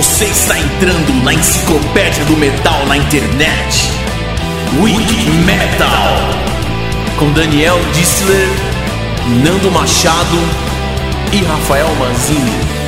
Você está entrando na enciclopédia do metal na internet. Wiki Metal. Com Daniel Dissler, Nando Machado e Rafael Manzini.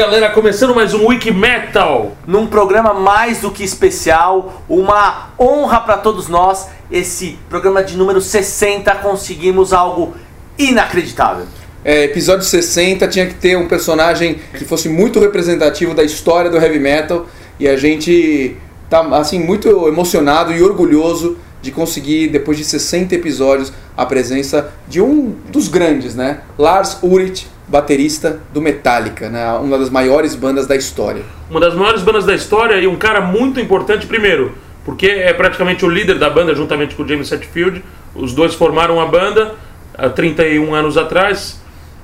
Galera, começando mais um Wiki Metal. Num programa mais do que especial, uma honra para todos nós. Esse programa de número 60 conseguimos algo inacreditável. É, episódio 60 tinha que ter um personagem que fosse muito representativo da história do heavy metal e a gente tá assim muito emocionado e orgulhoso de conseguir depois de 60 episódios a presença de um dos grandes, né? Lars Ulrich, baterista do Metallica, né? Uma das maiores bandas da história. Uma das maiores bandas da história e um cara muito importante primeiro, porque é praticamente o líder da banda juntamente com o James Hetfield. Os dois formaram a banda há 31 anos atrás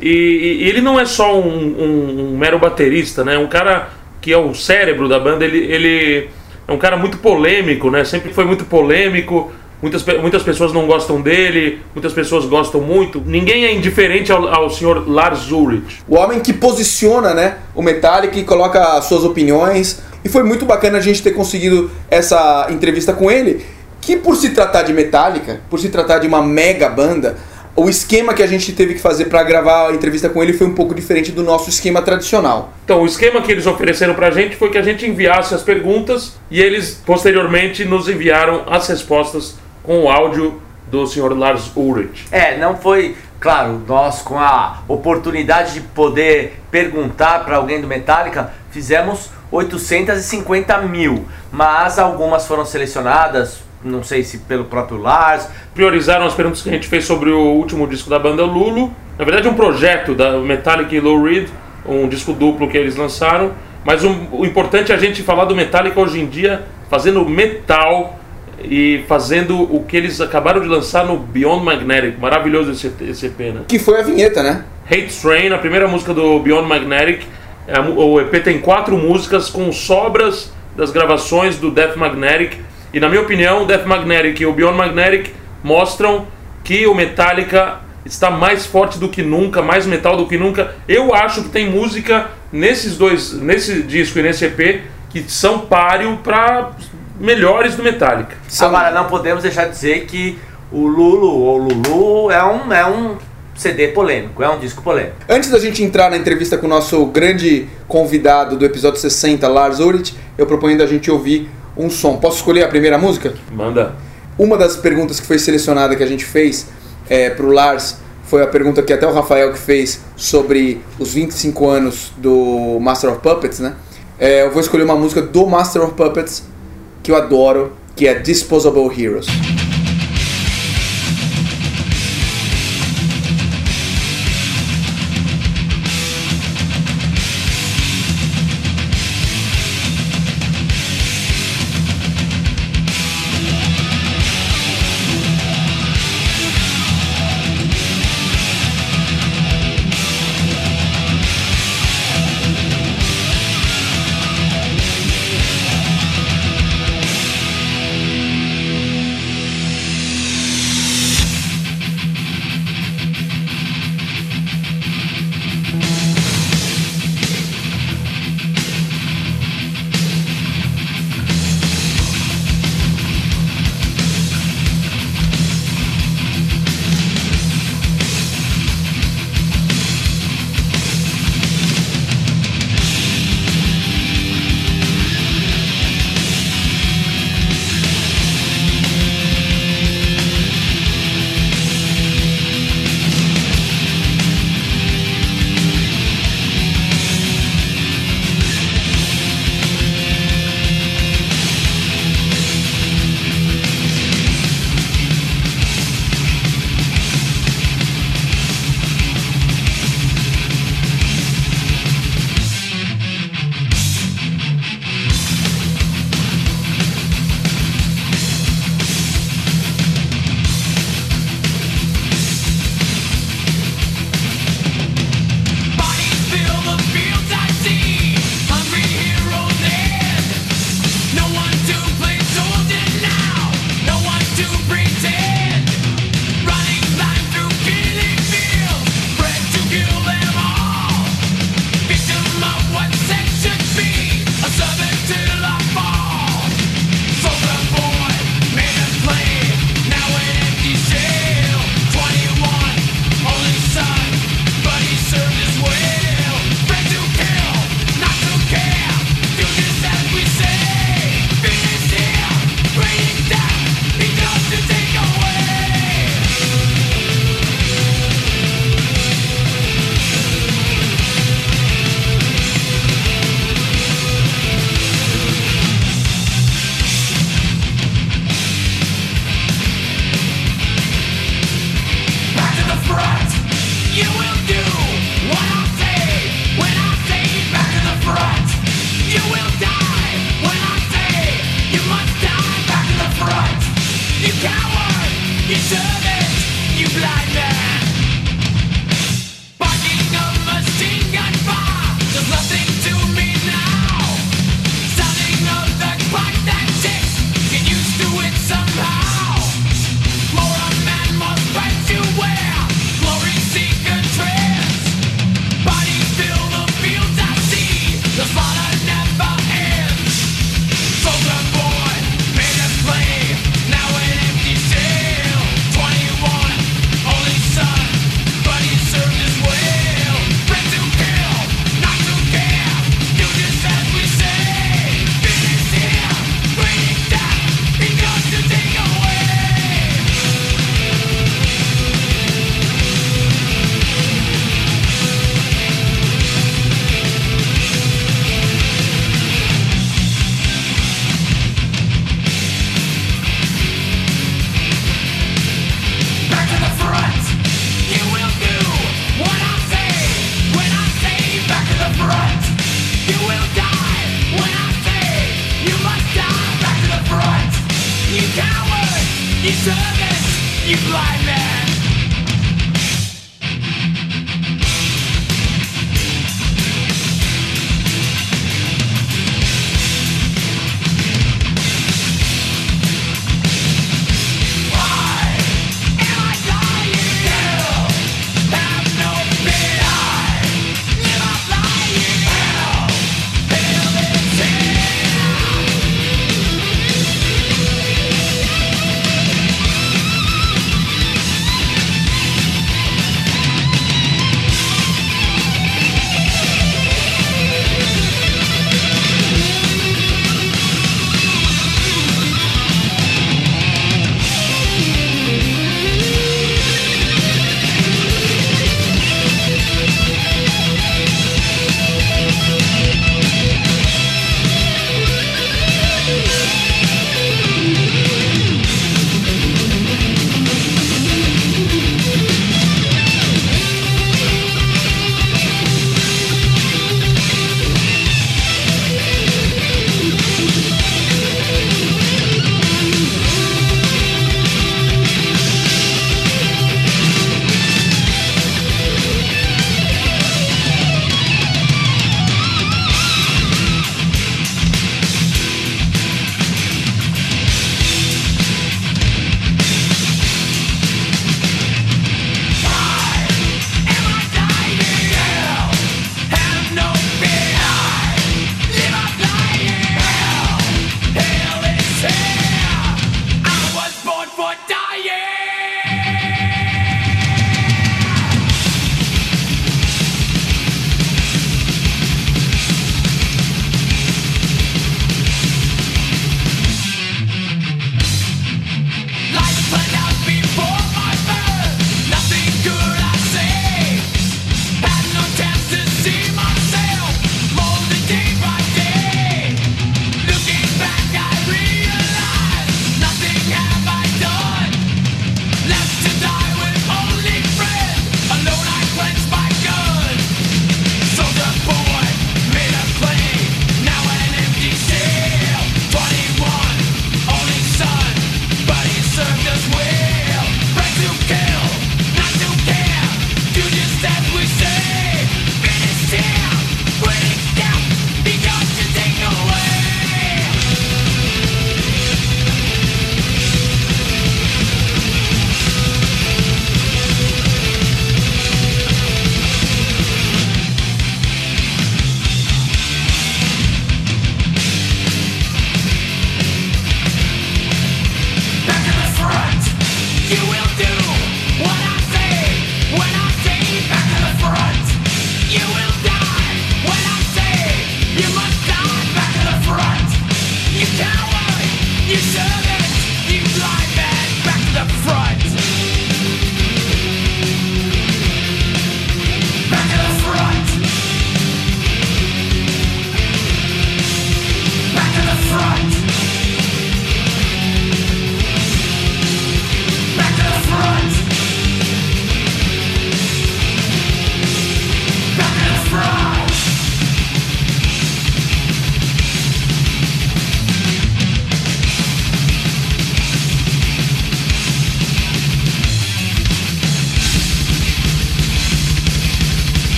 e, e ele não é só um, um, um, mero baterista, né? Um cara que é o cérebro da banda. Ele, ele é um cara muito polêmico, né? Sempre foi muito polêmico. Muitas, muitas pessoas não gostam dele, muitas pessoas gostam muito. Ninguém é indiferente ao, ao senhor Lars Ulrich. O homem que posiciona né, o Metallica e coloca suas opiniões. E foi muito bacana a gente ter conseguido essa entrevista com ele, que por se tratar de Metallica, por se tratar de uma mega banda, o esquema que a gente teve que fazer para gravar a entrevista com ele foi um pouco diferente do nosso esquema tradicional. Então, o esquema que eles ofereceram para a gente foi que a gente enviasse as perguntas e eles posteriormente nos enviaram as respostas com o áudio do Sr. Lars Ulrich. É, não foi, claro, nós com a oportunidade de poder perguntar para alguém do Metallica, fizemos 850 mil, mas algumas foram selecionadas não sei se pelo próprio Lars. Priorizaram as perguntas que a gente fez sobre o último disco da banda Lulu. Na verdade, um projeto da Metallica e Low Reed, um disco duplo que eles lançaram. Mas um, o importante é a gente falar do Metallica hoje em dia, fazendo metal e fazendo o que eles acabaram de lançar no Beyond Magnetic. Maravilhoso esse, esse EP, né? Que foi a vinheta, né? Hate Train, a primeira música do Beyond Magnetic. É, o EP tem quatro músicas com sobras das gravações do Death Magnetic e na minha opinião, o Death Magnetic e o Beyond Magnetic mostram que o Metallica está mais forte do que nunca, mais metal do que nunca. Eu acho que tem música nesses dois, nesse disco e nesse EP que são páreo para melhores do Metallica. Agora não podemos deixar de dizer que o Lulu ou Lulu é um é um CD polêmico, é um disco polêmico. Antes da gente entrar na entrevista com o nosso grande convidado do episódio 60, Lars Ulrich, eu proponho da gente ouvir um som. Posso escolher a primeira música? Manda. Uma das perguntas que foi selecionada que a gente fez é, para o Lars foi a pergunta que até o Rafael que fez sobre os 25 anos do Master of Puppets, né? É, eu vou escolher uma música do Master of Puppets que eu adoro, que é Disposable Heroes.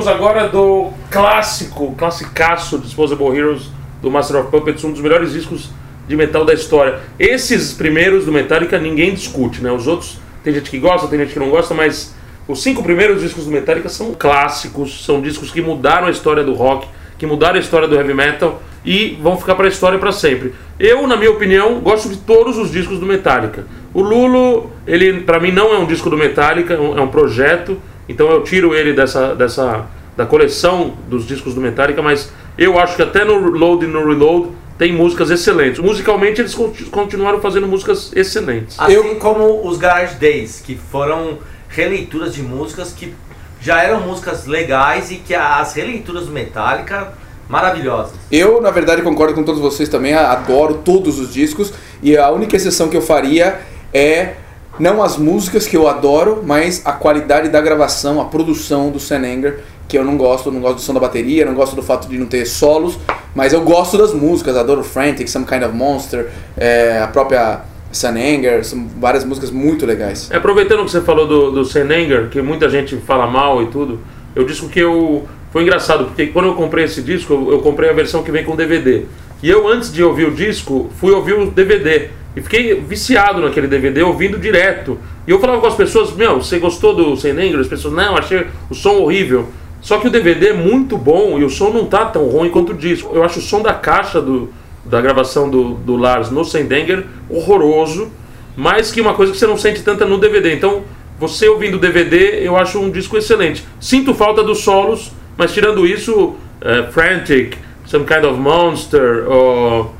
Voltamos agora do clássico, classicaço Disposable Heroes do Master of Puppets, um dos melhores discos de metal da história. Esses primeiros do Metallica ninguém discute, né? Os outros tem gente que gosta, tem gente que não gosta, mas os cinco primeiros discos do Metallica são clássicos, são discos que mudaram a história do rock, que mudaram a história do heavy metal e vão ficar para a história para sempre. Eu, na minha opinião, gosto de todos os discos do Metallica. O Lulo, ele para mim não é um disco do Metallica, é um projeto, então eu tiro ele dessa, dessa da coleção dos discos do Metallica, mas eu acho que até no Load e no Reload tem músicas excelentes. Musicalmente eles continuaram fazendo músicas excelentes. Assim eu... como os Garage Days, que foram releituras de músicas que já eram músicas legais e que as releituras do Metallica maravilhosas. Eu, na verdade, concordo com todos vocês também, adoro todos os discos e a única exceção que eu faria é não as músicas que eu adoro, mas a qualidade da gravação, a produção do Sam Anger, que eu não gosto, não gosto do som da bateria, não gosto do fato de não ter solos, mas eu gosto das músicas, adoro Frantic, Some Kind of Monster, é, a própria Sun Anger, são várias músicas muito legais. É, aproveitando que você falou do, do Sun Anger, que muita gente fala mal e tudo, eu disse que eu foi engraçado, porque quando eu comprei esse disco, eu comprei a versão que vem com DVD. E eu, antes de ouvir o disco, fui ouvir o DVD. E fiquei viciado naquele DVD, ouvindo direto. E eu falava com as pessoas, meu, você gostou do Sem Anger? As pessoas, não, achei o som horrível. Só que o DVD é muito bom e o som não tá tão ruim quanto o disco. Eu acho o som da caixa do, da gravação do, do Lars no Sendenger horroroso, mais que uma coisa que você não sente tanta no DVD. Então, você ouvindo o DVD, eu acho um disco excelente. Sinto falta dos solos, mas tirando isso, uh, Frantic, Some Kind of Monster,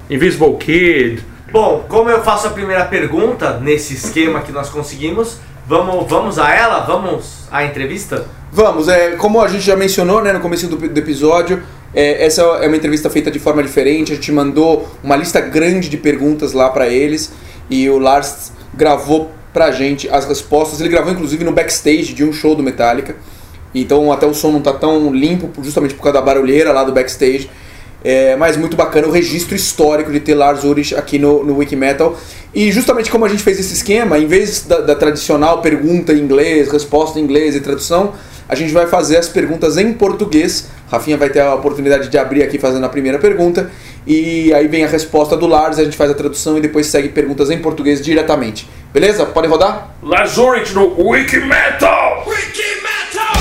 Invisible Kid. Bom, como eu faço a primeira pergunta nesse esquema que nós conseguimos, vamos, vamos a ela? Vamos à entrevista? Vamos, é, como a gente já mencionou né, no começo do, do episódio, é, essa é uma entrevista feita de forma diferente. A gente mandou uma lista grande de perguntas lá para eles e o Lars gravou pra gente as respostas. Ele gravou inclusive no backstage de um show do Metallica. Então até o som não tá tão limpo, justamente por causa da barulheira lá do backstage. É, mas muito bacana o registro histórico de ter Lars Ulrich aqui no, no Wikimetal. E justamente como a gente fez esse esquema, em vez da, da tradicional pergunta em inglês, resposta em inglês e tradução, a gente vai fazer as perguntas em português. Rafinha vai ter a oportunidade de abrir aqui fazendo a primeira pergunta. E aí vem a resposta do Lars, a gente faz a tradução e depois segue perguntas em português diretamente. Beleza? Pode rodar? Lars Ulrich no Wikimetal! Wikimetal!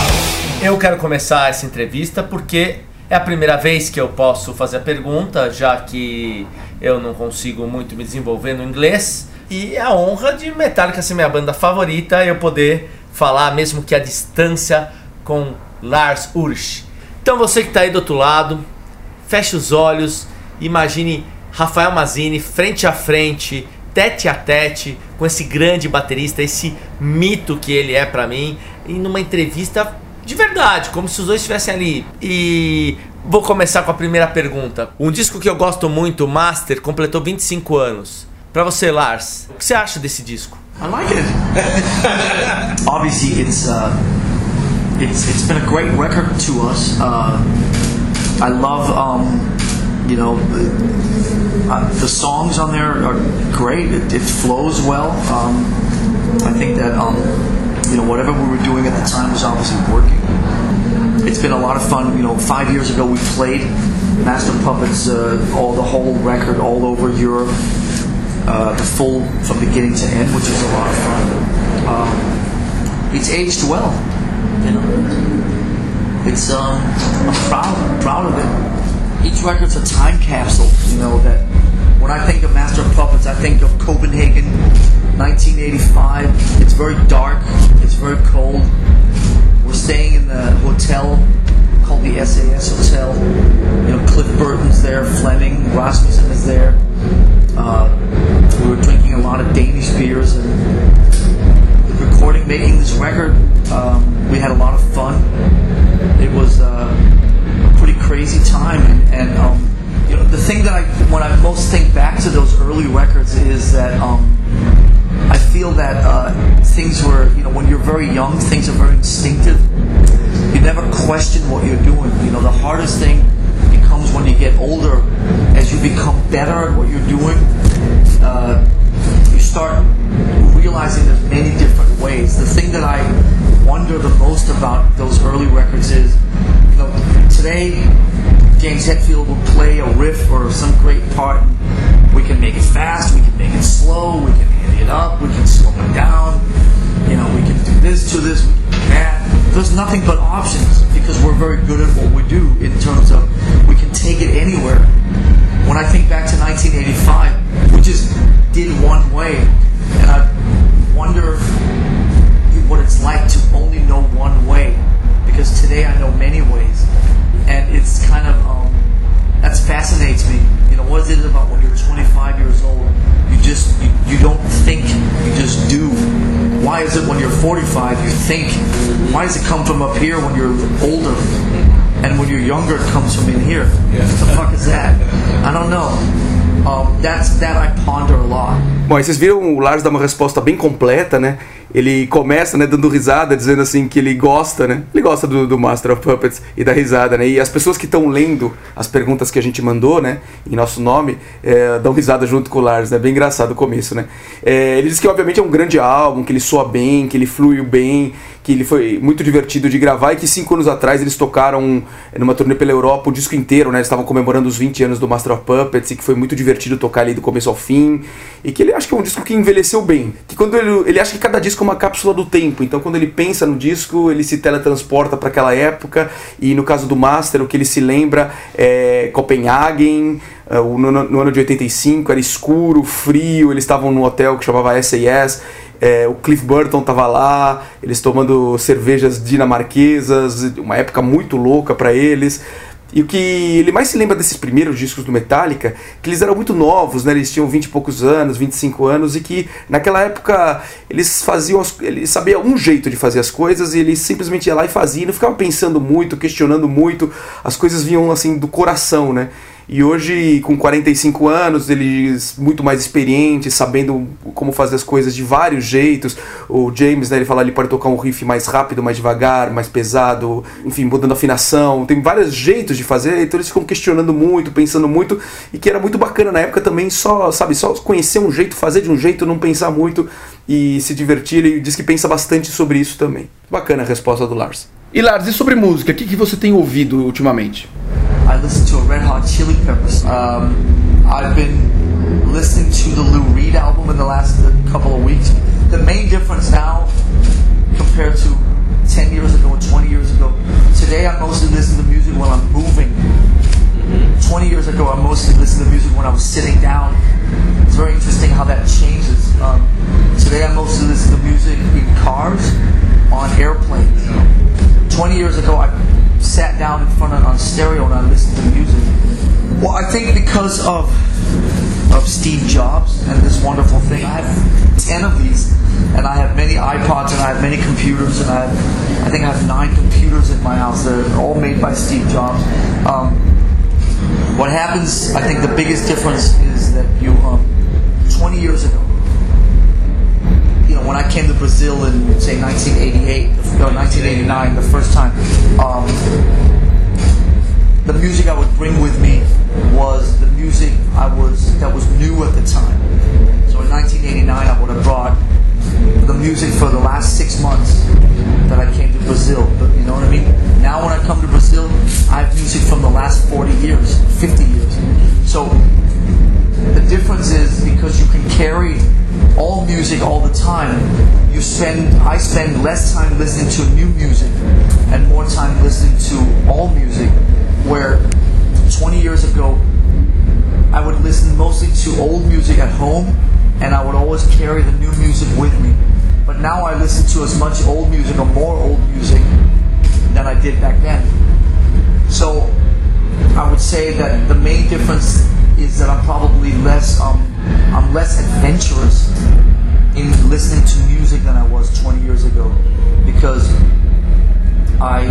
Eu quero começar essa entrevista porque é a primeira vez que eu posso fazer a pergunta, já que eu não consigo muito me desenvolver no inglês. E é a honra de Metallica ser minha banda favorita, eu poder falar, mesmo que à distância, com Lars Ulrich. Então você que está aí do outro lado, feche os olhos, imagine Rafael Mazini frente a frente, tete a tete com esse grande baterista, esse mito que ele é para mim, e numa entrevista de verdade, como se os dois estivessem ali. E vou começar com a primeira pergunta. Um disco que eu gosto muito, Master, completou 25 anos. Para você, Lars, o que você acha desse disco? I like it. Obviously, it's uh, it's it's been a great record to us. Uh, I love um, you know uh, the songs on there are great. It, it flows well. Um, I think that um, you know whatever we were doing at the time was obviously working. It's been a lot of fun. You know, five years ago we played Master Puppets, uh, all the whole record all over Europe uh, the full from beginning to end, which is a lot of fun. Um, it's aged well, you know. It's um, I'm proud, proud of it. Each record's a time capsule, you know. That when I think of Master of Puppets, I think of Copenhagen, 1985. It's very dark. It's very cold. We're staying in the hotel called the SAS Hotel. You know, Cliff Burton's there, Fleming, Rasmussen is there. Uh, we were drinking a lot of Danish beers and recording, making this record. Um, we had a lot of fun. It was uh, a pretty crazy time, and, and um, you know, the thing that I, when I most think back to those early records, is that um, I feel that uh, things were, you know, when you're very young, things are very instinctive. You never question what you're doing. You know, the hardest thing becomes when you get older, as you become better at what you're doing, uh, you start realizing there's many different ways. The thing that I wonder the most about those early records is, you know, today James Hetfield will play a riff or some great part. We can make it fast, we can make it slow, we can hit it up, we can slow it down. You know, we can do this to this, we can do that. There's nothing but options because we're very good at what we do in terms of we can take it anywhere. When I think back to 1985, we just did one way, and I wonder what it's like to only know one way because today I know many ways, and it's kind of um, that fascinates me. You know, what is it about when you're 25 years old? You just you, you don't think, you just do. Why is it when you're 45 you think? Why does it come from up here when you're older? And when you're younger, it comes from in here. What the fuck is that? I don't know. Um, that's that I ponder a lot. Bom, aí vocês viram o Lars dar uma resposta bem completa, né? Ele começa, né, dando risada, dizendo assim que ele gosta, né? Ele gosta do, do Master of Puppets e da risada, né? E as pessoas que estão lendo as perguntas que a gente mandou, né, em nosso nome, é, dão risada junto com o Lars, né? Bem engraçado o começo, né? É, ele diz que obviamente é um grande álbum, que ele soa bem, que ele fluiu bem, que ele foi muito divertido de gravar e que cinco anos atrás eles tocaram numa turnê pela Europa o disco inteiro, né? Eles estavam comemorando os 20 anos do Master of Puppets e que foi muito divertido tocar ali do começo ao fim e que ele acha que é um disco que envelheceu bem. Que quando ele, ele acha que cada disco é uma cápsula do tempo, então quando ele pensa no disco ele se teletransporta para aquela época e no caso do Master o que ele se lembra é Copenhagen, no, no ano de 85 era escuro, frio, eles estavam num hotel que chamava SAS é, o Cliff Burton tava lá, eles tomando cervejas dinamarquesas, uma época muito louca para eles. E o que ele mais se lembra desses primeiros discos do Metallica, que eles eram muito novos, né? Eles tinham 20 e poucos anos, 25 anos, e que naquela época eles faziam. As, eles sabiam um jeito de fazer as coisas e eles simplesmente ia lá e fazia, não ficava pensando muito, questionando muito, as coisas vinham assim do coração, né? E hoje, com 45 anos, eles muito mais experientes, sabendo como fazer as coisas de vários jeitos. O James, né, ele fala, ele pode tocar um riff mais rápido, mais devagar, mais pesado, enfim, mudando afinação. Tem vários jeitos de fazer, então eles ficam questionando muito, pensando muito, e que era muito bacana na época também só, sabe, só conhecer um jeito, fazer de um jeito, não pensar muito e se divertir. Ele diz que pensa bastante sobre isso também. Bacana a resposta do Lars. E Lars, e sobre música? O que, que você tem ouvido ultimamente? I listened to a Red Hot Chili Peppers. Um, I've been listening to the Lou Reed album in the last couple of weeks. The main difference now, compared to 10 years ago or 20 years ago, today I mostly listen to music when I'm moving. 20 years ago, I mostly listened to music when I was sitting down. It's very interesting how that changes. Um, today I mostly listen to music in cars, on airplanes. 20 years ago, I sat down in front of on stereo and I listened to music. Well, I think because of of Steve Jobs and this wonderful thing, I have ten of these, and I have many iPods and I have many computers, and I have, I think I have nine computers in my house. They're all made by Steve Jobs. Um, what happens? I think the biggest difference is that you, um, 20 years ago, you know, when I came to Brazil in say 1988, no, 1989, the first time, um, the music I would bring with me was the music I was that was new at the time. So in 1989, I would have brought the music for the last six months that I came to Brazil. But you know what I mean? Now when I come to Brazil, I have music from the last 40 years, 50 years. So the difference is because you can carry all music all the time. You spend I spend less time listening to new music and more time listening to all music. Where 20 years ago I would listen mostly to old music at home and I would always carry the new music with me. But now I listen to as much old music or more old music than I did back then. So I would say that the main difference is that I'm probably less um, I'm less adventurous in listening to music than I was 20 years ago because I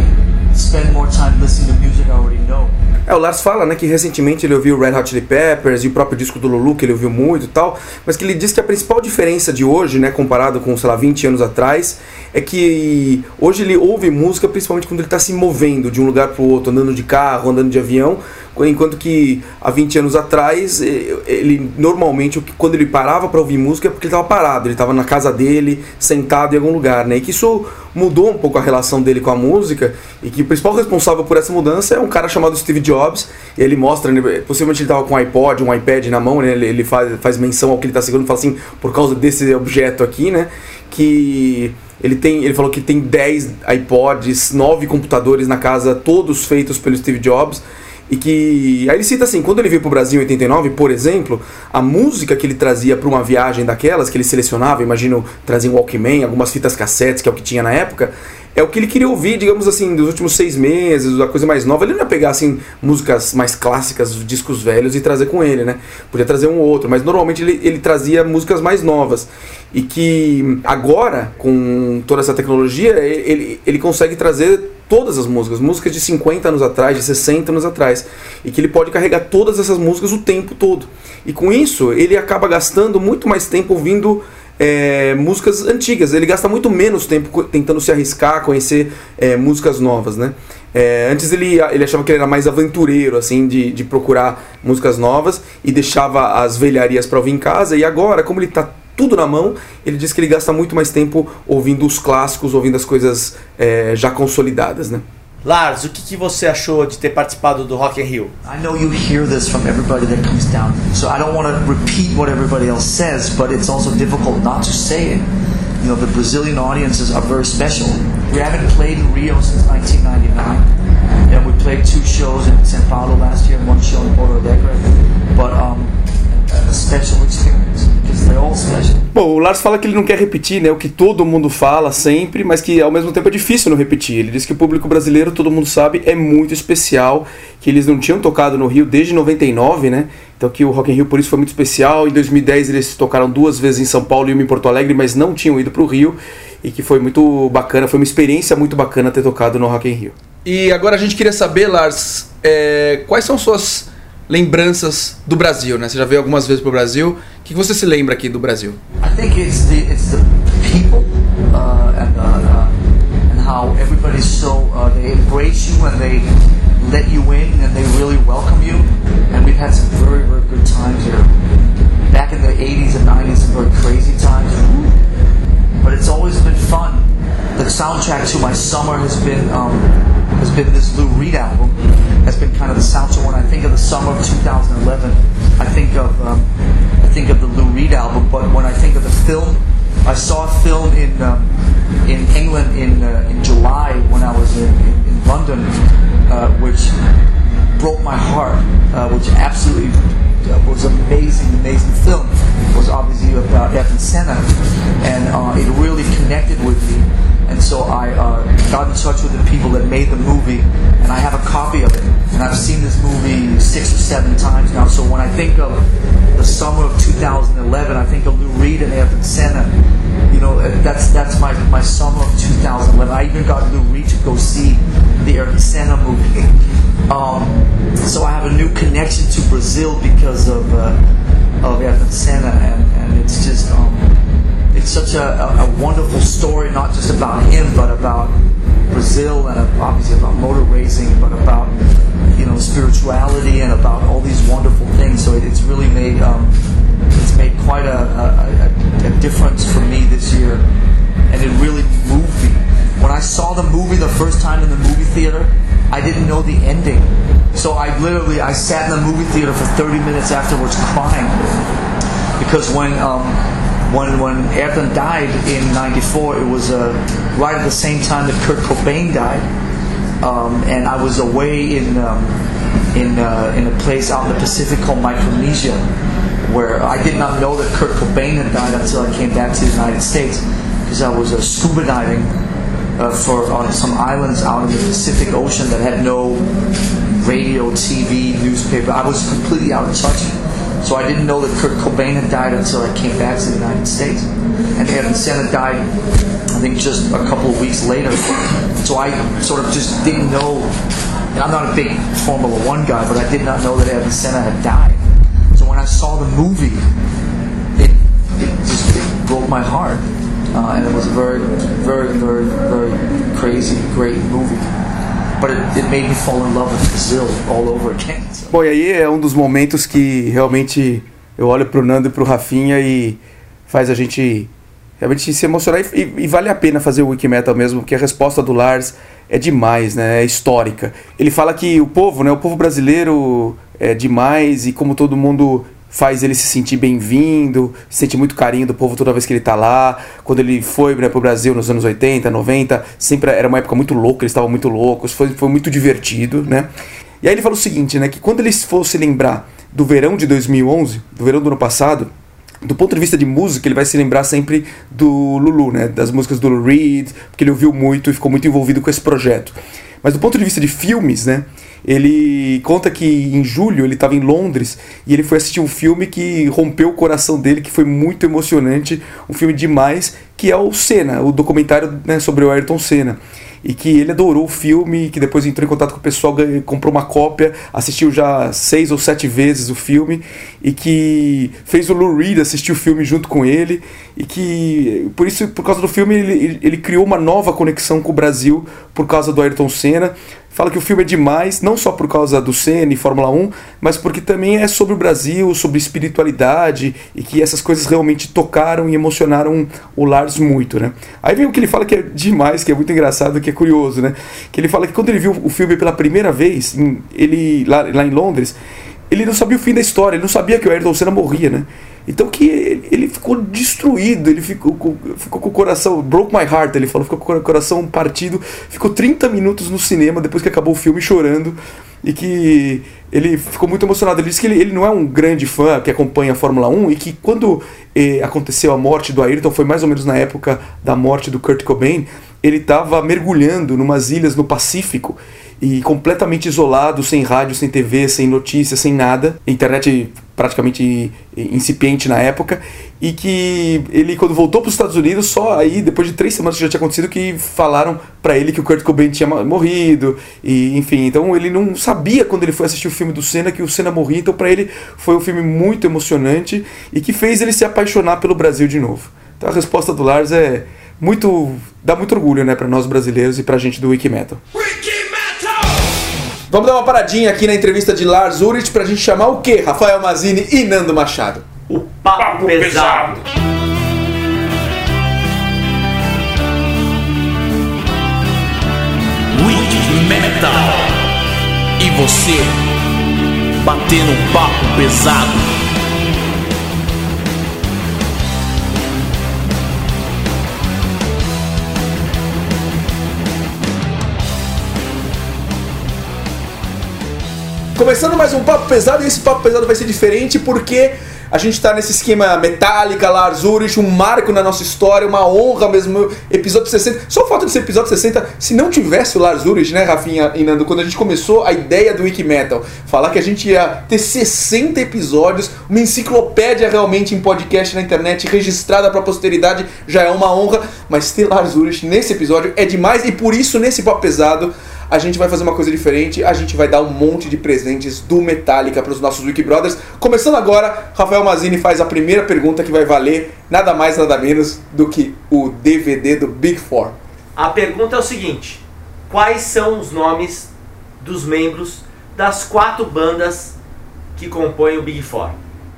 spend more time listening to music I already know. É, o Lars fala, né, que recentemente ele ouviu Red Hot Chili Peppers e o próprio disco do Lulu, que ele ouviu muito e tal, mas que ele diz que a principal diferença de hoje, né, comparado com, sei lá, 20 anos atrás, é que hoje ele ouve música principalmente quando ele está se movendo de um lugar para o outro, andando de carro, andando de avião, enquanto que há 20 anos atrás, ele normalmente, quando ele parava para ouvir música, é porque ele estava parado, ele estava na casa dele, sentado em algum lugar, né? E que isso mudou um pouco a relação dele com a música e que o principal responsável por essa mudança é um cara chamado Steve Jobs. Ele mostra, né, possivelmente ele estava com um iPod, um iPad na mão, né, ele, ele faz, faz menção ao que ele está segurando, fala assim, por causa desse objeto aqui, né, que ele tem, ele falou que tem 10 iPods, 9 computadores na casa, todos feitos pelo Steve Jobs. E que. Aí ele cita assim: quando ele veio pro Brasil em 89, por exemplo, a música que ele trazia para uma viagem daquelas, que ele selecionava, imagino, trazia um Walkman, algumas fitas cassetes, que é o que tinha na época, é o que ele queria ouvir, digamos assim, dos últimos seis meses, a coisa mais nova. Ele não ia pegar, assim, músicas mais clássicas, discos velhos e trazer com ele, né? Podia trazer um ou outro, mas normalmente ele, ele trazia músicas mais novas. E que agora, com toda essa tecnologia, ele, ele consegue trazer todas as músicas, músicas de 50 anos atrás, de 60 anos atrás, e que ele pode carregar todas essas músicas o tempo todo. E com isso, ele acaba gastando muito mais tempo ouvindo é, músicas antigas. Ele gasta muito menos tempo tentando se arriscar, conhecer é, músicas novas, né? É, antes ele, ele achava que ele era mais aventureiro, assim, de, de procurar músicas novas e deixava as velharias para ouvir em casa. E agora, como ele está tudo na mão, ele diz que ele gasta muito mais tempo ouvindo os clássicos, ouvindo as coisas é, já consolidadas, né? Lars, o que, que você achou de ter participado do Rock in Rio? I know you hear this from everybody that comes down, so I don't want to repeat what everybody else says, but it's also difficult not to say it. You know, the Brazilian audiences are very special. We haven't played in Rio since 1999, and we played two shows in São Paulo last year one show in Porto Alegre. But um, a special experience Bom, o Lars fala que ele não quer repetir né, o que todo mundo fala sempre, mas que ao mesmo tempo é difícil não repetir. Ele diz que o público brasileiro, todo mundo sabe, é muito especial, que eles não tinham tocado no Rio desde 99, né? Então que o Rock in Rio por isso foi muito especial. Em 2010 eles tocaram duas vezes em São Paulo e uma em Porto Alegre, mas não tinham ido para o Rio e que foi muito bacana, foi uma experiência muito bacana ter tocado no Rock in Rio. E agora a gente queria saber, Lars, é, quais são suas lembranças do Brasil, né? Você já veio algumas vezes pro Brasil. O que você se lembra aqui do Brasil? I think it's the it's the people uh, and uh, uh, and how everybody's so uh, they embrace you and they let you in and they really welcome you. And we've had some very very good times here. Back in the 80s and 90s, some very crazy times. But it's always been fun. The soundtrack to my summer has been um, has been this Lou Reed album. Has been kind of the soundtrack. When I think of the summer of 2011, I think of um, I think of the Lou Reed album. But when I think of the film, I saw a film in um, in England in uh, in July when I was in, in, in London, uh, which broke my heart, uh, which absolutely uh, was amazing, amazing film. It was seven times now. So when I think of the summer of 2011, I think of Lou Reed and Evan Senna. You know, uh, that's that's my, my summer of 2011. I even got Lou Reed to go see the Evan Senna movie. Um, so I have a new connection to Brazil because of uh, of Evan Senna, and, and it's just um, it's such a, a, a wonderful story, not just about him, but about Brazil and obviously about motor racing, but about know spirituality and about all these wonderful things. So it, it's really made um, it's made quite a, a, a, difference for me this year, and it really moved me. When I saw the movie the first time in the movie theater, I didn't know the ending. So I literally I sat in the movie theater for 30 minutes afterwards crying because when um, when when Ayrton died in '94, it was uh, right at the same time that Kurt Cobain died, um, and I was away in um, in uh, in a place out in the Pacific called Micronesia, where I did not know that Kurt Cobain had died until I came back to the United States because I was uh, scuba diving uh, for on some islands out in the Pacific Ocean that had no radio, TV, newspaper. I was completely out of touch. So I didn't know that Kurt Cobain had died until I came back to the United States. And Evan Senna died, I think, just a couple of weeks later. So I sort of just didn't know. And I'm not a big Formula One guy, but I did not know that Evan Senna had died. So when I saw the movie, it, it just it broke my heart. Uh, and it was a very, very, very, very crazy, great movie. But it, it made me fall in love with Brazil all over again. So. Bom, e aí é um dos momentos que realmente eu olho pro Nando e pro Rafinha e faz a gente realmente se emocionar e, e, e, vale a pena fazer o Wiki Metal mesmo, porque a resposta do Lars é demais, né? É histórica. Ele fala que o povo, né? O povo brasileiro é demais e como todo mundo faz ele se sentir bem-vindo, sente muito carinho do povo toda vez que ele tá lá. Quando ele foi né, pro Brasil nos anos 80, 90, sempre era uma época muito louca, eles estavam muito loucos, foi, foi muito divertido, né? E aí ele fala o seguinte, né? Que quando ele fosse lembrar do verão de 2011, do verão do ano passado, do ponto de vista de música, ele vai se lembrar sempre do Lulu, né? Das músicas do Lou Reed, porque ele ouviu muito e ficou muito envolvido com esse projeto. Mas do ponto de vista de filmes, né? Ele conta que em julho ele estava em Londres e ele foi assistir um filme que rompeu o coração dele, que foi muito emocionante, um filme demais, que é o Senna, o documentário né, sobre o Ayrton Senna e que ele adorou o filme, que depois entrou em contato com o pessoal, comprou uma cópia, assistiu já seis ou sete vezes o filme e que fez o Lou Reed assistir o filme junto com ele e que por isso, por causa do filme, ele, ele criou uma nova conexão com o Brasil por causa do Ayrton Senna fala que o filme é demais, não só por causa do Senna e Fórmula 1, mas porque também é sobre o Brasil, sobre espiritualidade e que essas coisas realmente tocaram e emocionaram o Lars muito, né? Aí vem o que ele fala que é demais, que é muito engraçado, que é curioso, né? Que ele fala que quando ele viu o filme pela primeira vez, ele lá, lá em Londres, ele não sabia o fim da história, ele não sabia que o Ayrton Senna morria, né? Então que ele, ele ficou destruído, ele ficou com, ficou com o coração, broke my heart, ele falou, ficou com o coração partido, ficou 30 minutos no cinema depois que acabou o filme chorando e que ele ficou muito emocionado. Ele disse que ele, ele não é um grande fã que acompanha a Fórmula 1 e que quando eh, aconteceu a morte do Ayrton, foi mais ou menos na época da morte do Kurt Cobain, ele estava mergulhando numas ilhas no Pacífico e completamente isolado, sem rádio, sem TV, sem notícias, sem nada. Internet praticamente incipiente na época e que ele quando voltou para os Estados Unidos só aí depois de três semanas que já tinha acontecido que falaram para ele que o Kurt Cobain tinha morrido e enfim então ele não sabia quando ele foi assistir o filme do Senna que o Senna morria então para ele foi um filme muito emocionante e que fez ele se apaixonar pelo Brasil de novo então a resposta do Lars é muito dá muito orgulho né para nós brasileiros e para gente do Wikimetal. Wiki! Vamos dar uma paradinha aqui na entrevista de Lars Ulrich pra gente chamar o quê? Rafael Mazini e Nando Machado. O papo, papo pesado. pesado. Metal. E você batendo um papo pesado. Começando mais um papo pesado, e esse papo pesado vai ser diferente porque a gente está nesse esquema Metallica, Lars Ulrich, um marco na nossa história, uma honra mesmo. Episódio 60. Só o fato de ser episódio 60, se não tivesse o Lars Ulrich, né, Rafinha e Nando, quando a gente começou a ideia do Wiki Metal, falar que a gente ia ter 60 episódios, uma enciclopédia realmente em podcast na internet, registrada para a posteridade, já é uma honra. Mas ter Lars Ulrich nesse episódio é demais e por isso, nesse papo pesado, a gente vai fazer uma coisa diferente, a gente vai dar um monte de presentes do Metallica para os nossos Wiki Brothers. Começando agora, Rafael Mazini faz a primeira pergunta que vai valer nada mais nada menos do que o DVD do Big Four. A pergunta é o seguinte: quais são os nomes dos membros das quatro bandas que compõem o Big Four?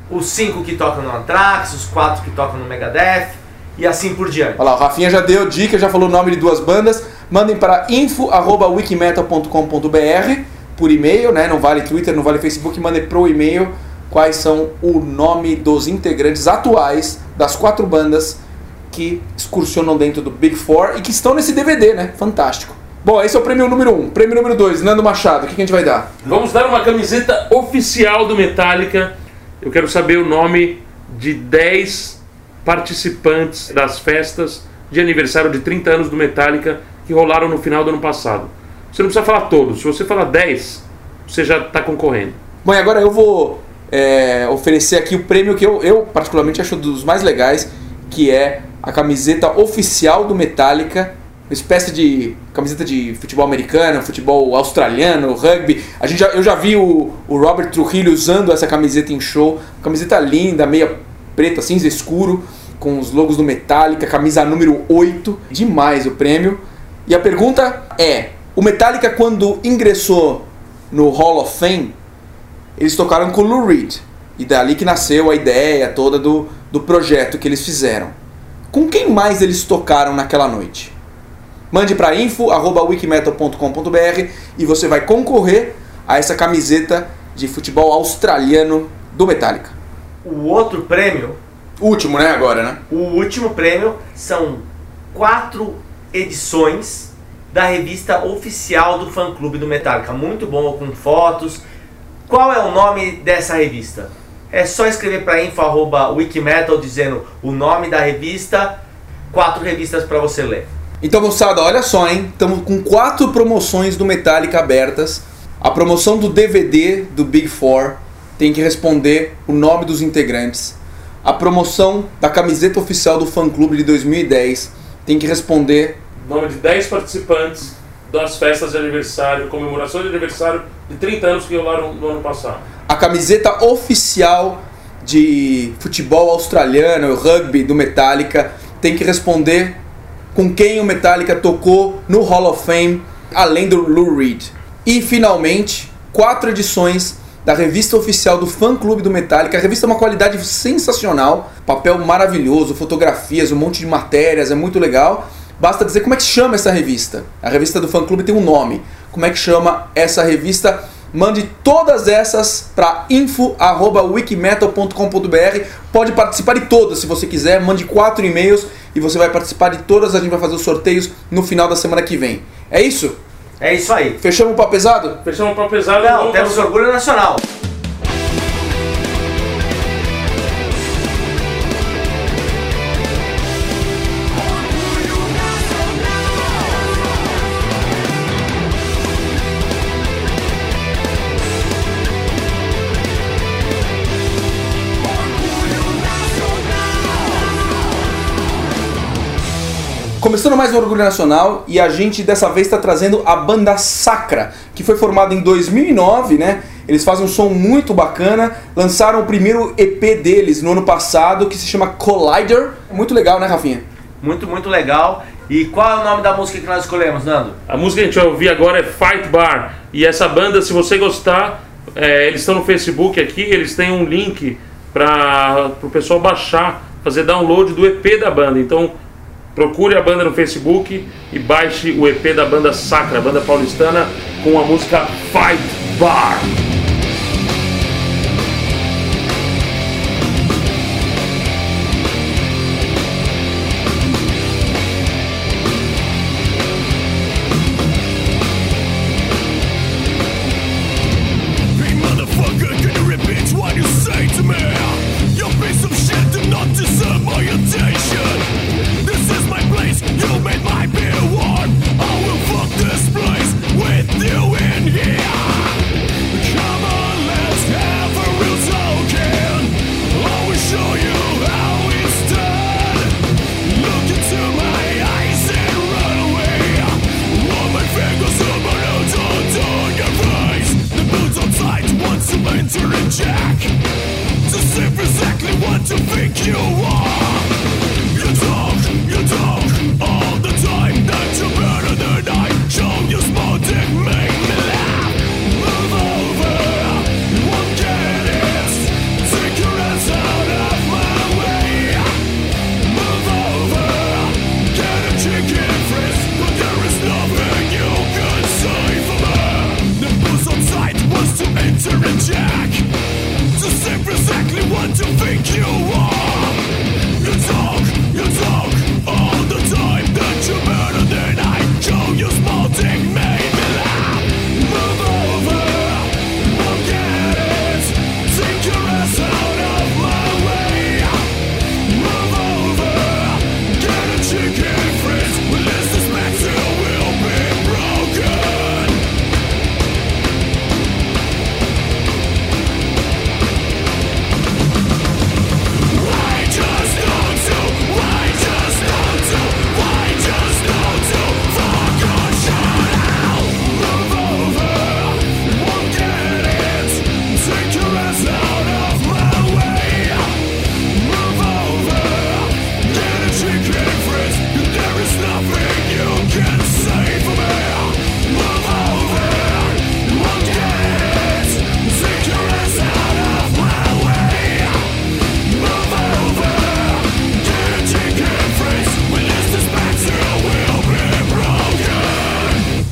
Os cinco que tocam no Anthrax, os quatro que tocam no Megadeth e assim por diante. Olha lá, o Rafinha já deu dica, já falou o nome de duas bandas mandem para info@wikimetal.com.br por e-mail, né? Não vale Twitter, não vale Facebook, mandem pro e-mail quais são o nome dos integrantes atuais das quatro bandas que excursionam dentro do Big Four e que estão nesse DVD, né? Fantástico. Bom, esse é o prêmio número 1. Um. Prêmio número 2, Nando Machado, o que, que a gente vai dar? Vamos dar uma camiseta oficial do Metallica. Eu quero saber o nome de 10 participantes das festas de aniversário de 30 anos do Metallica que rolaram no final do ano passado. Você não precisa falar todos, se você falar 10, você já está concorrendo. Bom, e agora eu vou é, oferecer aqui o prêmio que eu, eu particularmente acho dos mais legais, que é a camiseta oficial do Metallica, uma espécie de camiseta de futebol americano, futebol australiano, rugby. A gente já, eu já vi o, o Robert Trujillo usando essa camiseta em show, camiseta linda, meia preta, cinza escuro, com os logos do Metallica, camisa número 8, demais o prêmio. E a pergunta é: o Metallica, quando ingressou no Hall of Fame, eles tocaram com o Lou Reed. E dali que nasceu a ideia toda do, do projeto que eles fizeram. com quem mais eles tocaram naquela noite. Mande para info@wikimetal.com.br e você vai concorrer a essa camiseta de futebol australiano do Metallica. O outro prêmio, Último, né, agora, né? o último prêmio, são quatro edições da revista oficial do fã clube do Metallica. Muito bom, com fotos. Qual é o nome dessa revista? É só escrever para info@wikimetal dizendo o nome da revista, quatro revistas para você ler. Então, moçada, olha só, hein? Estamos com quatro promoções do Metallica abertas. A promoção do DVD do Big Four tem que responder o nome dos integrantes. A promoção da camiseta oficial do fã clube de 2010 tem que responder. Nome de 10 participantes das festas de aniversário, comemoração de aniversário de 30 anos que rolaram no ano passado. A camiseta oficial de futebol australiano, o rugby do Metallica, tem que responder com quem o Metallica tocou no Hall of Fame, além do Lou Reed. E finalmente, quatro edições da revista oficial do fã clube do Metallica. A revista é uma qualidade sensacional, papel maravilhoso, fotografias, um monte de matérias, é muito legal. Basta dizer como é que chama essa revista. A revista do fã clube tem um nome. Como é que chama essa revista? Mande todas essas para info@wikimetal.com.br. Pode participar de todas se você quiser. Mande quatro e-mails e você vai participar de todas. A gente vai fazer os sorteios no final da semana que vem. É isso? É isso aí. Fechamos o papo pesado? Fechamos para pesado. Não, temos orgulho nacional. Começando mais um Orgulho Nacional e a gente dessa vez está trazendo a banda Sacra, que foi formada em 2009, né? Eles fazem um som muito bacana, lançaram o primeiro EP deles no ano passado, que se chama Collider. Muito legal, né, Rafinha? Muito, muito legal. E qual é o nome da música que nós escolhemos, Nando? A música que a gente vai ouvir agora é Fight Bar. E essa banda, se você gostar, é, eles estão no Facebook aqui, eles têm um link para o pessoal baixar, fazer download do EP da banda. Então procure a banda no Facebook e baixe o EP da banda Sacra, banda paulistana, com a música Fight Bar.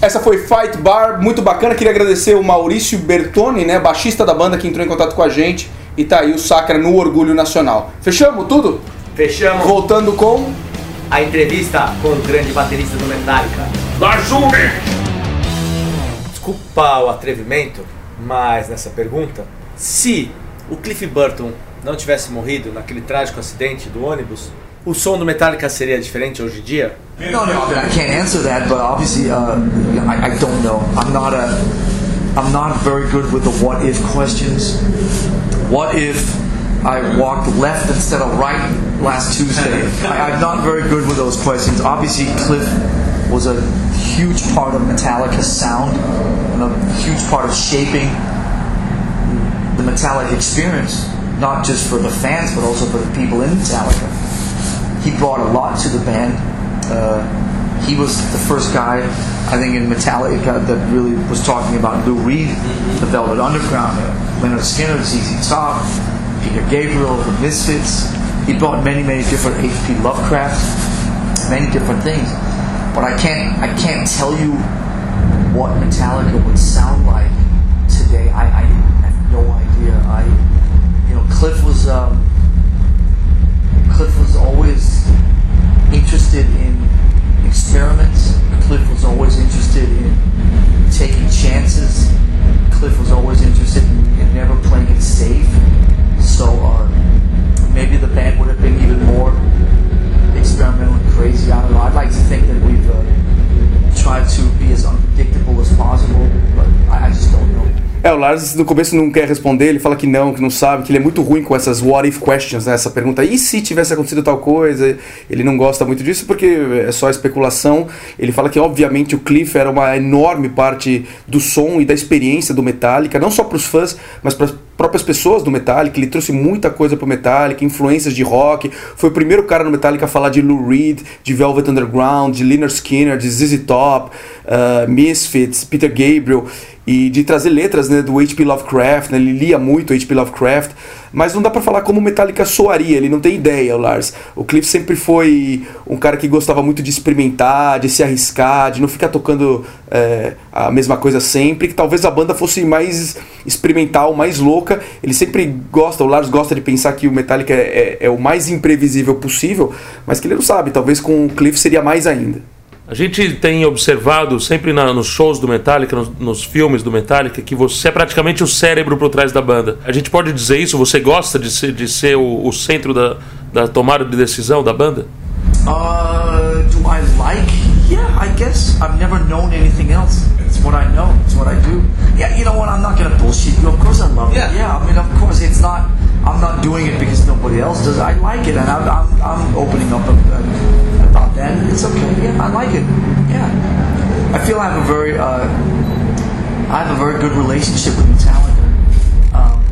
Essa foi Fight Bar, muito bacana. Queria agradecer o Maurício Bertoni, né, baixista da banda, que entrou em contato com a gente. E tá aí o Sacra no Orgulho Nacional. Fechamos tudo? Fechamos Voltando com. a entrevista com o grande baterista do Metallica. Lajune! Desculpa o atrevimento, mas nessa pergunta, se o Cliff Burton não tivesse morrido naquele trágico acidente do ônibus, o som do Metallica seria diferente hoje em dia? No, no, I I can't answer that, but obviously, uh, I, I don't know. I'm not a, I'm not very good with the what if questions. What if I walked left instead of right last Tuesday? I, I'm not very good with those questions. Obviously, Cliff was a huge part of Metallica's sound and a huge part of shaping the Metallica experience, not just for the fans, but also for the people in Metallica he brought a lot to the band. Uh, he was the first guy, I think, in Metallica that really was talking about Lou Reed, the Velvet Underground, Leonard Skinner, ZZ Top, Peter Gabriel, the Misfits. He brought many, many different H.P. Lovecraft, many different things. But I can't, I can't tell you what Metallica would sound like today. I, I have no idea. I, you know, Cliff was. Um, Cliff was always interested in experiments. Cliff was always interested in taking chances. Cliff was always interested in, in never playing it safe. So uh, maybe the band would have been even more experimental and crazy. I don't know. I'd like to think that we've uh, tried to be as unpredictable as possible, but I, I just don't know. É, o Lars no começo não quer responder, ele fala que não, que não sabe, que ele é muito ruim com essas what if questions, né? Essa pergunta, e se tivesse acontecido tal coisa? Ele não gosta muito disso porque é só especulação. Ele fala que, obviamente, o Cliff era uma enorme parte do som e da experiência do Metallica, não só para os fãs, mas para próprias pessoas do Metallica. Ele trouxe muita coisa pro Metallica, influências de rock. Foi o primeiro cara no Metallica a falar de Lou Reed, de Velvet Underground, de Leonard Skinner, de ZZ Top, uh, Misfits, Peter Gabriel e de trazer letras né, do H.P. Lovecraft, né, ele lia muito H.P. Lovecraft, mas não dá pra falar como o Metallica soaria, ele não tem ideia, o Lars. O Cliff sempre foi um cara que gostava muito de experimentar, de se arriscar, de não ficar tocando é, a mesma coisa sempre, que talvez a banda fosse mais experimental, mais louca. Ele sempre gosta, o Lars gosta de pensar que o Metallica é, é, é o mais imprevisível possível, mas que ele não sabe, talvez com o Cliff seria mais ainda. A gente tem observado sempre na- nos shows do Metallica, nos, nos filmes do Metallica, que você é praticamente o cérebro por trás da banda. A gente pode dizer isso? Você gosta de ser, de ser o, o centro da, da tomada de decisão da banda? Uh, do I like? Yeah, I guess. I've never known anything else. It's what I know. It's what I do. Yeah, you know what? I'm not gonna bullshit you. Of course I love Yeah. it. Yeah, I mean, of course it's not. I'm not doing it because nobody else does. I like it, and I'm, I'm, I'm opening up a- about that. It's okay. Yeah, I like it. Yeah, I feel I have a very, uh, I have a very good relationship with Metallica. Um,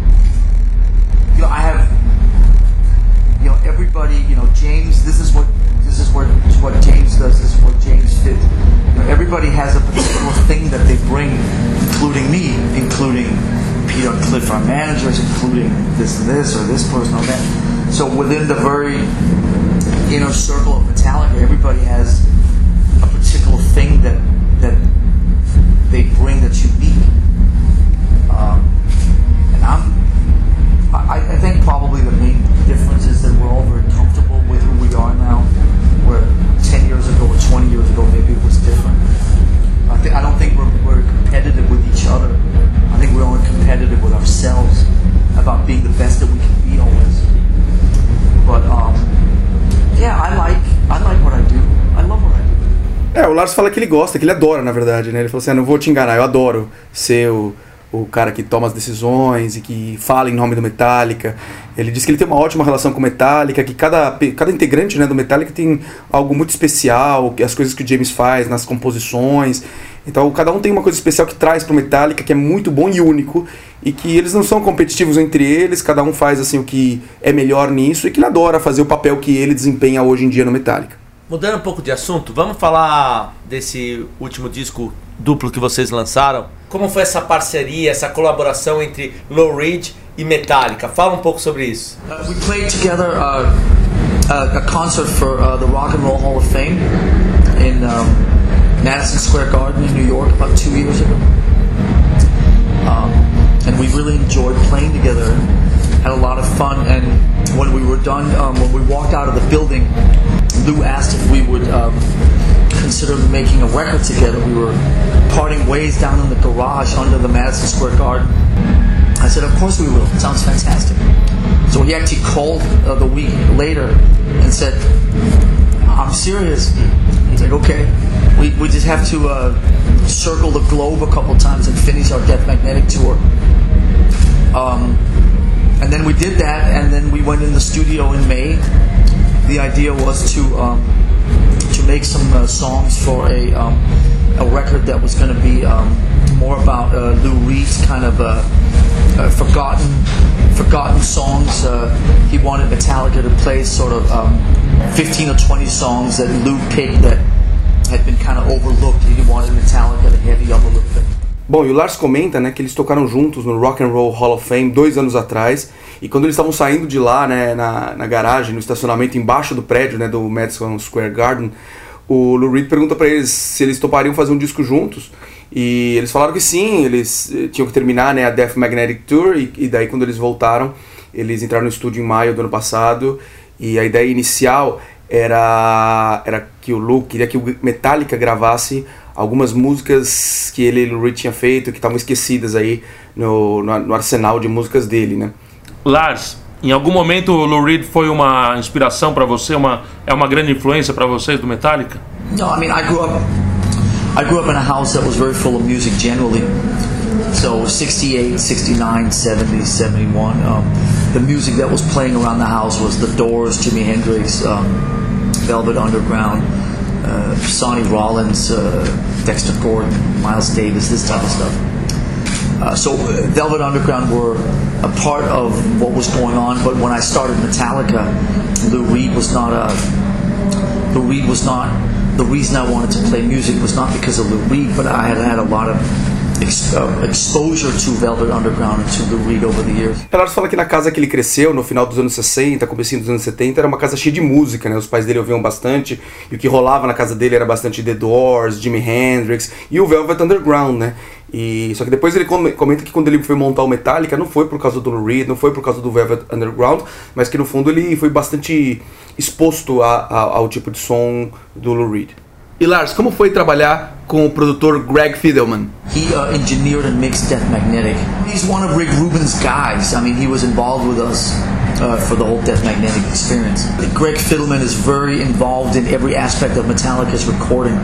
you know, I have you know everybody you know james this is what this is what what james does this is what james did you know, everybody has a particular thing that they bring including me including peter know, cliff our managers including this and this or this person or that so within the very inner circle of metallica everybody has a particular thing that that they bring that's unique um, and i'm I, I think probably the main difference is that we're all very comfortable with who we are now. Where 10 years ago or 20 years ago, maybe it was different. I, think, I don't think competitive with ourselves about being the best that we can be always. But um, yeah, I like I like what I do. I love what I do. É, o Lars fala que ele gosta, que ele adora, na verdade, né? Ele falou assim: ah, não vou te enganar, eu adoro ser o, o cara que toma as decisões e que fala em nome do Metallica. Ele diz que ele tem uma ótima relação com o Metallica, que cada, cada integrante né, do Metallica tem algo muito especial, as coisas que o James faz nas composições. Então, cada um tem uma coisa especial que traz pro Metallica, que é muito bom e único, e que eles não são competitivos entre eles, cada um faz assim o que é melhor nisso, e que ele adora fazer o papel que ele desempenha hoje em dia no Metallica. Mudando um pouco de assunto, vamos falar desse último disco duplo que vocês lançaram. Como foi essa parceria, essa colaboração entre Low Reed e Metallica? Fala um pouco sobre isso. Uh, we played together uh, a, a concert for uh, the Rock and Roll Hall of Fame in um, Madison Square Garden in New York about two years ago. Um, and we really enjoyed playing together, had a lot of fun. And when we were done, um, when we walked out of the building, Lou asked if we would um, consider making a record together. We were parting ways down in the garage under the Madison Square Garden. I said, Of course we will. It sounds fantastic. So he actually called uh, the week later and said, I'm serious. He's like, okay. We, we just have to uh, circle the globe a couple times and finish our Death Magnetic tour. Um, and then we did that, and then we went in the studio in May. The idea was to um, to make some uh, songs for a um, a record that was going to be um, more about uh, Lou Reed's kind of uh, uh, forgotten forgotten songs. Uh, he wanted Metallica to play sort of um, 15 or 20 songs that Lou picked that had been kind of overlooked. He wanted Metallica to heavy overlook them. Bom, e o Lars comenta, né, que eles tocaram juntos no Rock and Roll Hall of Fame dois anos atrás, e quando eles estavam saindo de lá, né, na, na garagem, no estacionamento embaixo do prédio, né, do Madison Square Garden, o Lou Reed pergunta para eles se eles topariam fazer um disco juntos, e eles falaram que sim, eles eh, tinham que terminar, né, a Death Magnetic Tour, e, e daí quando eles voltaram, eles entraram no estúdio em maio do ano passado, e a ideia inicial era, era que o Lou queria que o Metallica gravasse algumas músicas que ele e o Reed tinha feito, que estavam esquecidas aí no, no, no, arsenal de músicas dele, né? Lars, em algum momento o Lou Reed foi uma inspiração para você, uma é uma grande influência para vocês do Metallica? No, I mean I grew up I grew up in a house that was very full of music generally. So 68, 69, 70, 71. Um, the music that was playing around the house was The Doors, Jimi Hendrix, um, Velvet Underground, uh, Sonny Rollins, uh, Dexter Gordon, Miles Davis, this type of stuff. Uh, so uh, Velvet Underground were a part of what was going on, but when I started Metallica, Lou Reed was not a. Lou Reed was not the reason I wanted to play music was not because of Lou Reed, but I had had a lot of uh, exposure to fala que na casa que ele cresceu, no final dos anos 60, comecinho dos anos 70, era uma casa cheia de música, né? Os pais dele ouviam bastante, e o que rolava na casa dele era bastante The Doors, Jimi Hendrix e o Velvet Underground, né? E só que depois ele comenta que quando ele foi montar o Metallica não foi por causa do Lou Reed, não foi por causa do Velvet Underground, mas que no fundo ele foi bastante exposto a, a, ao tipo de som do Lou Reed. E Lars, como foi trabalhar com o produtor Greg Fidelman? He uh, engineered and mixed Death Magnetic. He's one of Rick Rubin's guys. I mean, he was involved with us uh, for the whole Death Magnetic experience. Greg Fidelman is very involved in every aspect of Metallica's recording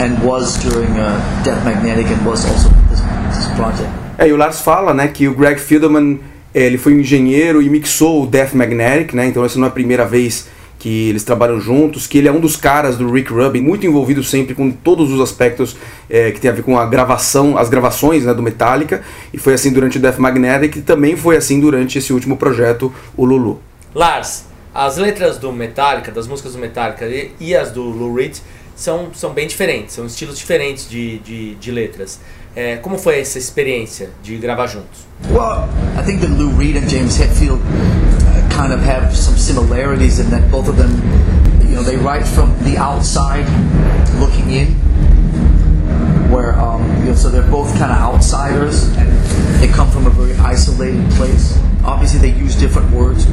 and was during uh, Death Magnetic and was also this, this project. É, e o Lars fala, né, que o Greg Fidelman ele foi um engenheiro e mixou o Death Magnetic, né? Então essa não é a primeira vez que eles trabalham juntos, que ele é um dos caras do Rick Rubin, muito envolvido sempre com todos os aspectos é, que tem a ver com a gravação, as gravações né, do Metallica, e foi assim durante o Death Magnetic e também foi assim durante esse último projeto, o Lulu. Lars, as letras do Metallica, das músicas do Metallica e, e as do Lou Reed são, são bem diferentes, são estilos diferentes de, de, de letras. É, como foi essa experiência de gravar juntos? Well, I think that Lou Reed and James Hetfield kind of have some similarities in that both of them, you know, they write from the outside looking in, where um, you know, so they're both kind of outsiders and they come from a very isolated place. Obviously, they use different words,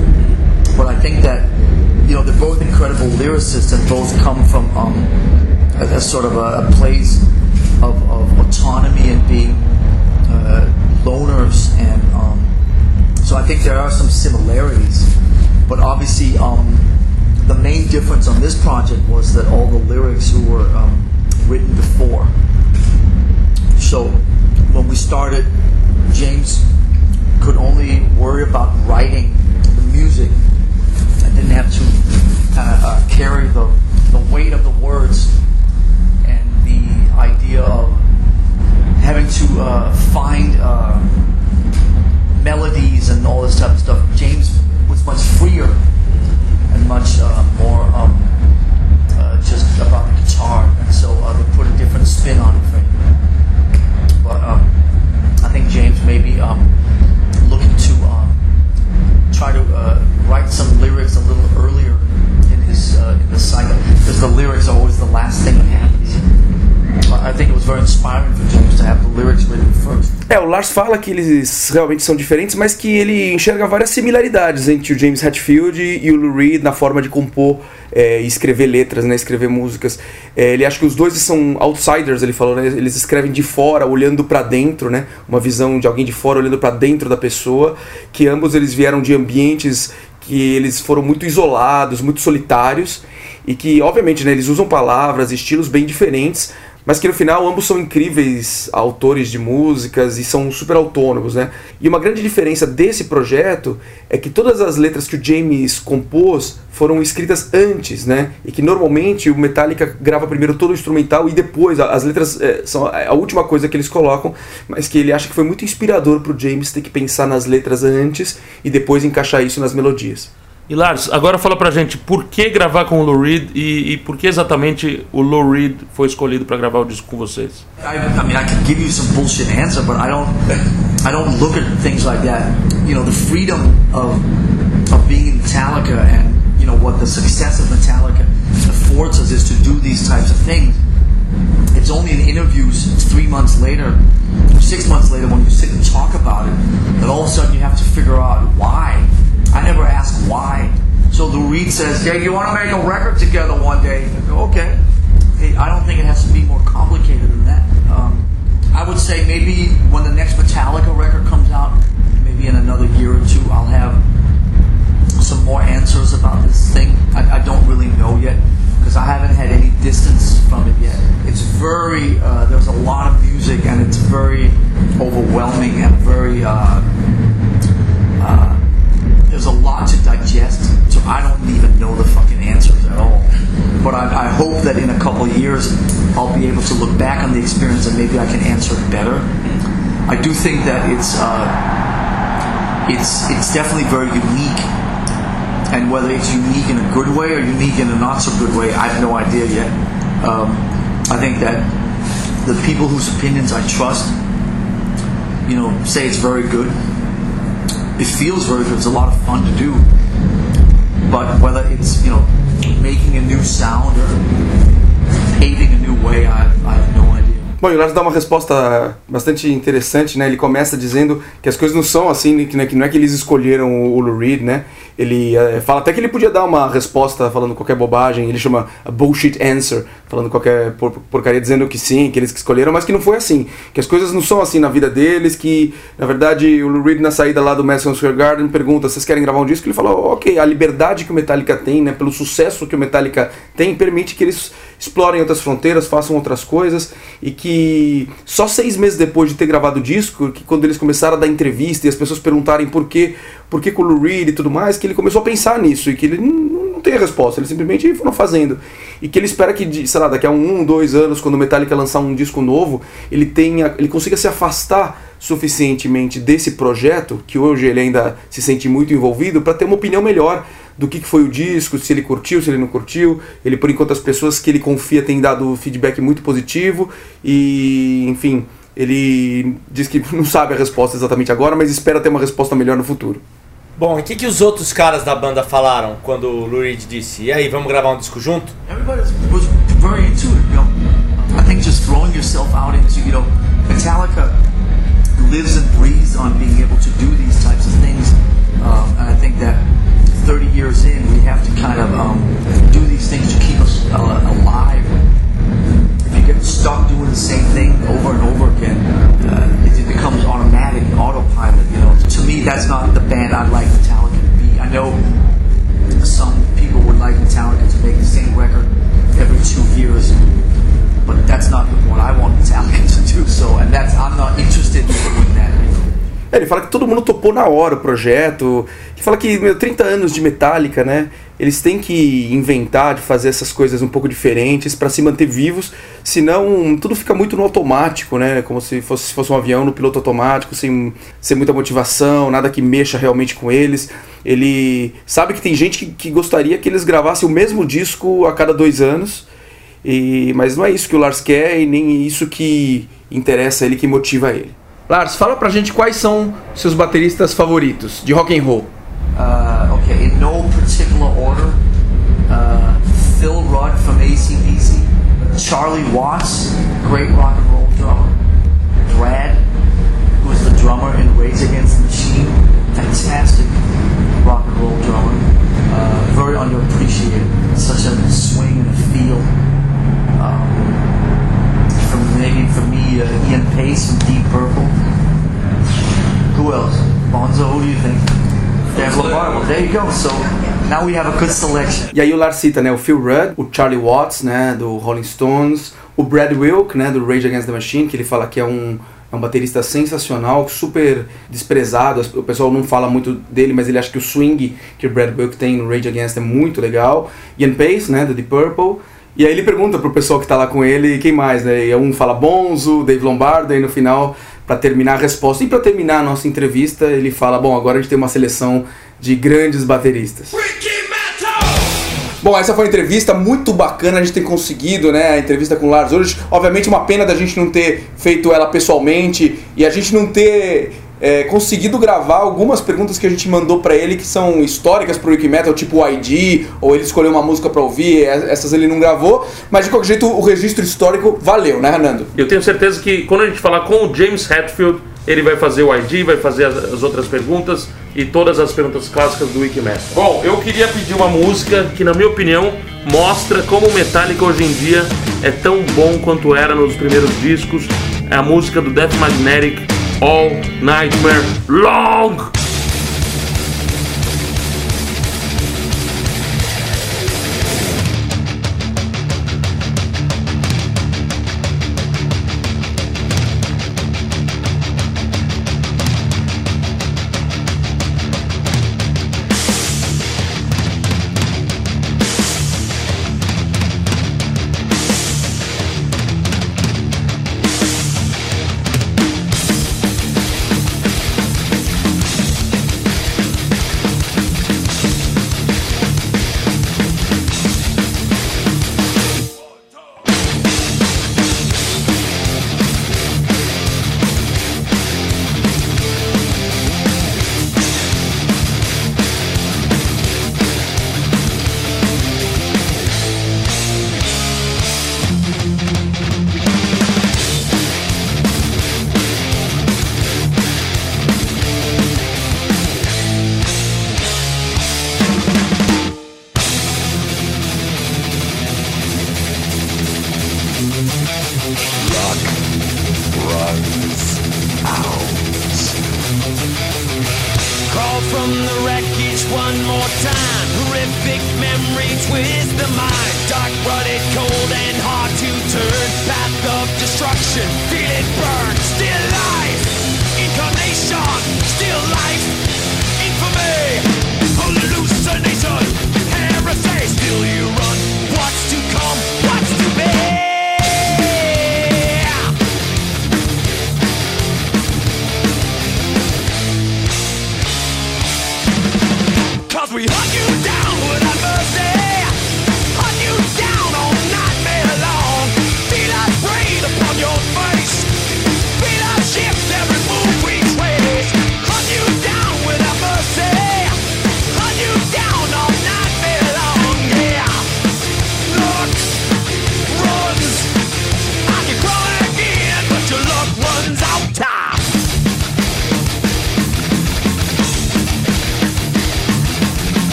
but I think that you know they're both incredible lyricists and both come from um, a, a sort of a, a place of, of autonomy and being uh, loners, and um, so I think there are some similarities. But obviously, um, the main difference on this project was that all the lyrics were um, written before. Fala que eles realmente são diferentes, mas que ele enxerga várias similaridades entre o James Hetfield e o Lou Reed na forma de compor é, e escrever letras, né, escrever músicas. É, ele acha que os dois são outsiders, ele falou, né, eles escrevem de fora, olhando para dentro, né, uma visão de alguém de fora olhando para dentro da pessoa, que ambos eles vieram de ambientes que eles foram muito isolados, muito solitários e que, obviamente, né, eles usam palavras, estilos bem diferentes, mas que no final ambos são incríveis autores de músicas e são super autônomos, né? E uma grande diferença desse projeto é que todas as letras que o James compôs foram escritas antes, né? E que normalmente o Metallica grava primeiro todo o instrumental e depois as letras é, são a última coisa que eles colocam, mas que ele acha que foi muito inspirador para o James ter que pensar nas letras antes e depois encaixar isso nas melodias. Agora fala pra gente por que gravar com o Lou Reed e, e por que exatamente o Lou Reed foi escolhido para gravar o disco com vocês? I, I mean, I could give you some bullshit answer, but I don't. I don't look at things like that. You know, the freedom of of being in Metallica and you know what the success of Metallica affords us is to do these types of things. It's only in interviews three months later, six months later, when you sit and talk about it, that all of a sudden you have to figure out why. I never ask why. So Lou Reed says, "Hey, you want to make a record together one day?" I go, "Okay." Hey, I don't think it has to be more complicated than that. Um, I would say maybe when the next Metallica record comes out, maybe in another year or two, I'll have think that it's uh, it's it's definitely very unique, and whether it's unique in a good way or unique in a not so good way, I have no idea yet. Um, I think that the people whose opinions I trust, you know, say it's very good it feels very good. It's a lot of fun to do. But whether it's you know making a new sound or paving a new way, I, I. Bom, o Lars dá uma resposta bastante interessante, né? Ele começa dizendo que as coisas não são assim, que, né, que não é que eles escolheram o, o Lou Reed, né? Ele é, fala até que ele podia dar uma resposta falando qualquer bobagem, ele chama bullshit answer, falando qualquer por, porcaria, dizendo que sim, que eles que escolheram, mas que não foi assim, que as coisas não são assim na vida deles, que na verdade o Lou Reed na saída lá do Madison Square Garden pergunta, vocês querem gravar um disco? Ele falou, ok, a liberdade que o Metallica tem, né, pelo sucesso que o Metallica tem, permite que eles explorem outras fronteiras, façam outras coisas, e que só seis meses depois de ter gravado o disco, que quando eles começaram a dar entrevista e as pessoas perguntarem por que, por que com o Reed e tudo mais, que ele começou a pensar nisso e que ele não, não tem a resposta, ele simplesmente foram fazendo. E que ele espera que, sei lá, daqui a um, dois anos, quando o Metallica lançar um disco novo, ele tenha, ele consiga se afastar suficientemente desse projeto, que hoje ele ainda se sente muito envolvido, para ter uma opinião melhor do que foi o disco, se ele curtiu, se ele não curtiu. Ele, por enquanto, as pessoas que ele confia têm dado feedback muito positivo e, enfim, ele diz que não sabe a resposta exatamente agora, mas espera ter uma resposta melhor no futuro. Bom, e o que, que os outros caras da banda falaram quando o Lou Reed disse: E aí, vamos gravar um disco junto? Metallica lives and breathes on being able to do these types of things. Um, and I think that 30 years in, we have to kind of um, do these things to keep us uh, alive. If you get stuck doing ele fala que todo mundo topou na hora o projeto. Ele fala que, meu, 30 anos de Metallica, né? Eles têm que inventar de fazer essas coisas um pouco diferentes para se manter vivos, senão tudo fica muito no automático, né? Como se fosse, se fosse um avião no piloto automático, sem, sem muita motivação, nada que mexa realmente com eles. Ele sabe que tem gente que, que gostaria que eles gravassem o mesmo disco a cada dois anos, e, mas não é isso que o Lars quer e nem isso que interessa ele, que motiva ele. Lars, fala pra gente quais são seus bateristas favoritos de rock and roll. Uh, okay, in no particular order. Uh, Phil Rudd from ACDC, Charlie Watts, great rock and roll drummer, Brad, drummer in Rage Against the Machine. Fantastic rock and roll drummer. Uh, very underappreciated. Such a swing and a from Deep Purple. Who else? Bonzo, who do you think? Dave Lombardo. Well, there you go. So now we have a good selection. E aí o Lars cita, né, o Phil Rudd, o Charlie Watts, né, do Rolling Stones, o Brad Wilk, né, do Rage Against the Machine, que ele fala que é um, é um baterista sensacional, super desprezado, o pessoal não fala muito dele, mas ele acha que o swing que o Brad Wilk tem no Rage Against é muito legal. Ian Pace, né, do Deep Purple. E aí ele pergunta pro pessoal que tá lá com ele quem mais, né? E um fala Bonzo, Dave Lombardo, e no final, para terminar a resposta e para terminar a nossa entrevista, ele fala: Bom, agora a gente tem uma seleção de grandes bateristas. Bom, essa foi uma entrevista muito bacana, a gente tem conseguido, né, a entrevista com o Lars Ulrich. Obviamente uma pena da gente não ter feito ela pessoalmente e a gente não ter é, conseguido gravar algumas perguntas que a gente mandou para ele que são históricas pro Wiki Metal, tipo o ID, ou ele escolheu uma música para ouvir, essas ele não gravou, mas de qualquer jeito o registro histórico valeu, né, Hernando? Eu tenho certeza que quando a gente falar com o James Hetfield, ele vai fazer o ID, vai fazer as, as outras perguntas e todas as perguntas clássicas do Wikimetal. Bom, eu queria pedir uma música que, na minha opinião, mostra como o Metallica hoje em dia é tão bom quanto era nos primeiros discos. É a música do Death Magnetic, All Nightmare Long.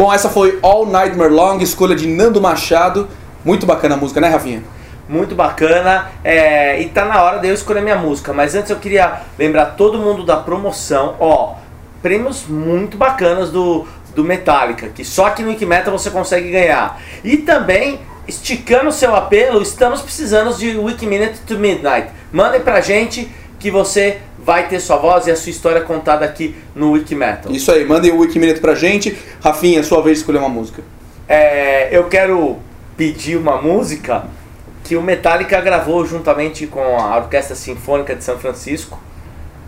Bom, essa foi All Nightmare Long, escolha de Nando Machado. Muito bacana a música, né, Rafinha? Muito bacana. É, e tá na hora de eu escolher minha música. Mas antes eu queria lembrar todo mundo da promoção. Ó, prêmios muito bacanas do, do Metallica, que só aqui no Wikimetal você consegue ganhar. E também, esticando o seu apelo, estamos precisando de Wikiminute to Midnight. Mandem pra gente que você vai ter sua voz e a sua história contada aqui no Wikimetal. Isso aí, mandem o Wikiminute pra gente. Rafinha, sua vez de escolher uma música. É, eu quero pedir uma música que o Metallica gravou juntamente com a Orquestra Sinfônica de São Francisco.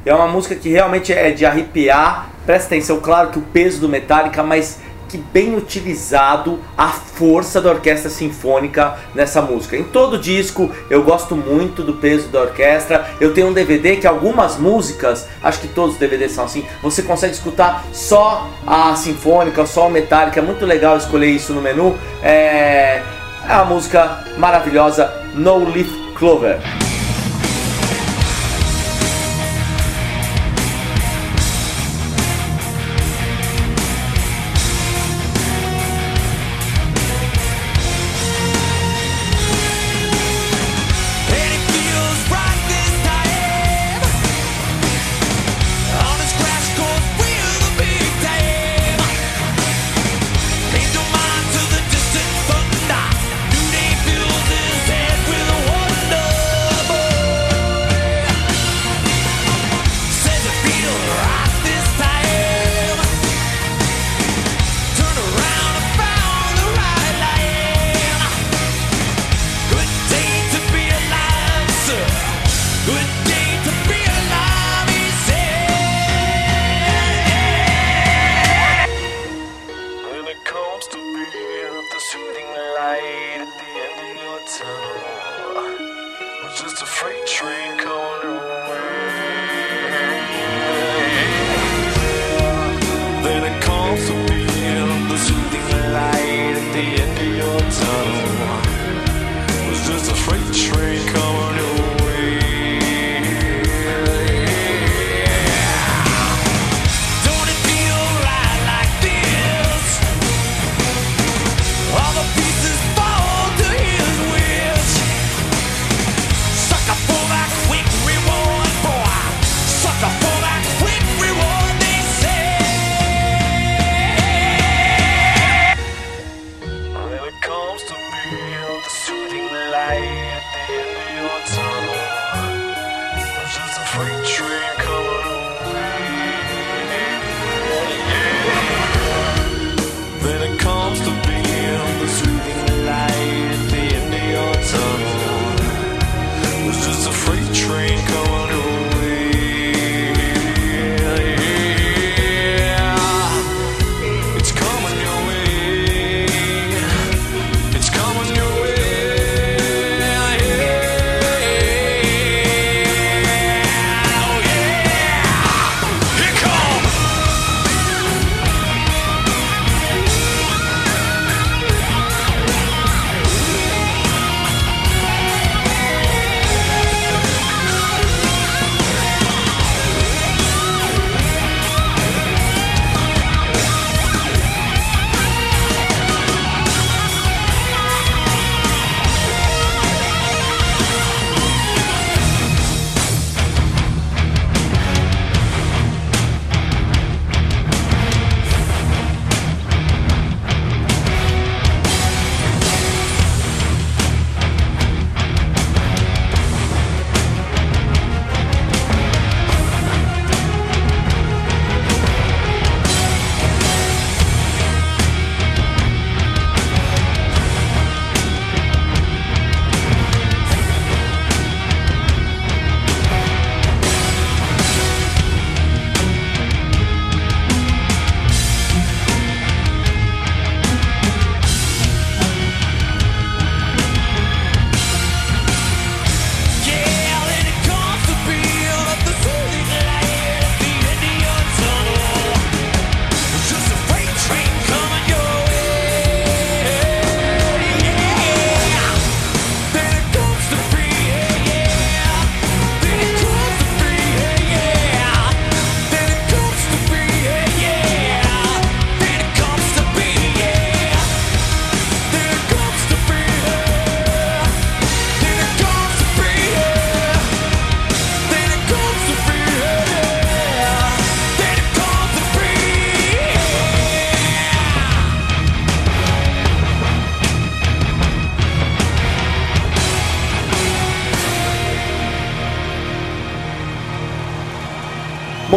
É uma música que realmente é de arrepiar. Presta atenção, claro que o peso do Metallica, mas que bem utilizado a força da orquestra sinfônica nessa música. Em todo disco eu gosto muito do peso da orquestra. Eu tenho um DVD que algumas músicas, acho que todos os DVDs são assim, você consegue escutar só a sinfônica, só o Metallica. É muito legal escolher isso no menu. É, é a música maravilhosa No Leaf Clover.